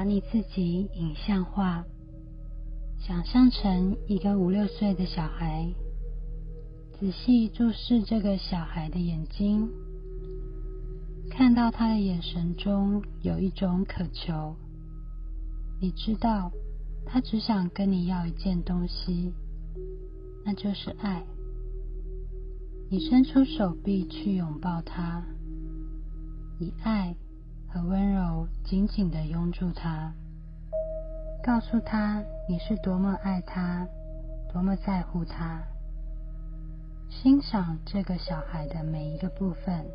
把你自己影像化，想象成一个五六岁的小孩，仔细注视这个小孩的眼睛，看到他的眼神中有一种渴求。你知道，他只想跟你要一件东西，那就是爱。你伸出手臂去拥抱他，以爱。和温柔紧紧的拥住他，告诉他你是多么爱他，多么在乎他。欣赏这个小孩的每一个部分，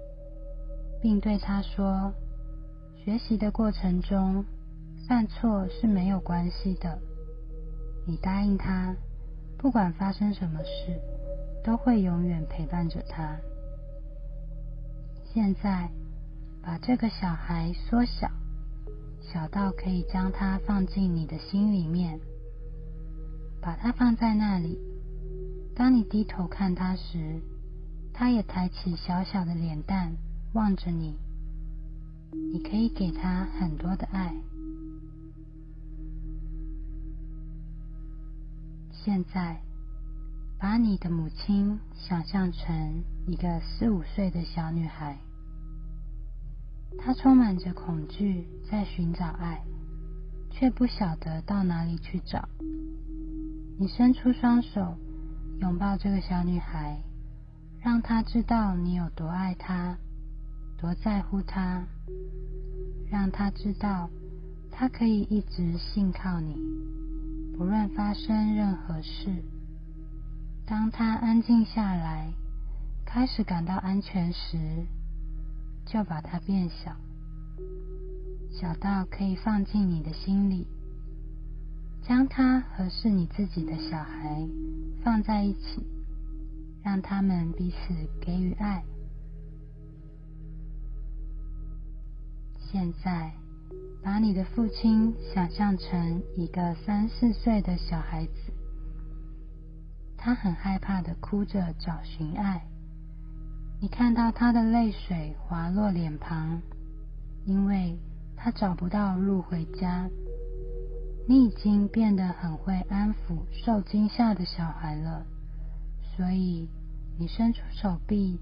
并对他说：学习的过程中，犯错是没有关系的。你答应他，不管发生什么事，都会永远陪伴着他。现在。把这个小孩缩小，小到可以将他放进你的心里面，把他放在那里。当你低头看他时，他也抬起小小的脸蛋望着你。你可以给他很多的爱。现在，把你的母亲想象成一个四五岁的小女孩。他充满着恐惧，在寻找爱，却不晓得到哪里去找。你伸出双手，拥抱这个小女孩，让她知道你有多爱她，多在乎她，让她知道她可以一直信靠你，不论发生任何事。当她安静下来，开始感到安全时，就把它变小，小到可以放进你的心里，将它和是你自己的小孩放在一起，让他们彼此给予爱。现在，把你的父亲想象成一个三四岁的小孩子，他很害怕的哭着找寻爱。你看到他的泪水滑落脸庞，因为他找不到路回家。你已经变得很会安抚受惊吓的小孩了，所以你伸出手臂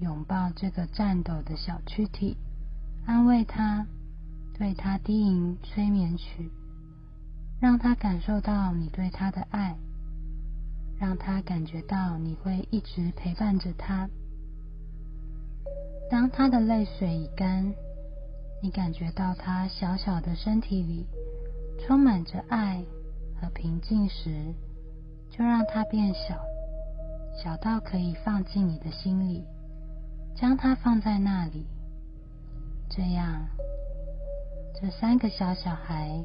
拥抱这个颤抖的小躯体，安慰他，对他低吟催眠曲，让他感受到你对他的爱，让他感觉到你会一直陪伴着他。当他的泪水已干，你感觉到他小小的身体里充满着爱和平静时，就让他变小，小到可以放进你的心里，将它放在那里。这样，这三个小小孩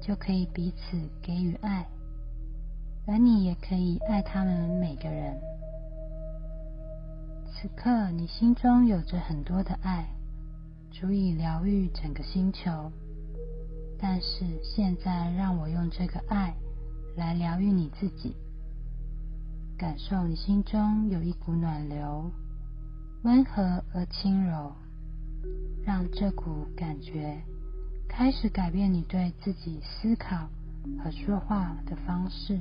就可以彼此给予爱，而你也可以爱他们每个人。此刻，你心中有着很多的爱，足以疗愈整个星球。但是现在，让我用这个爱来疗愈你自己，感受你心中有一股暖流，温和而轻柔，让这股感觉开始改变你对自己思考和说话的方式。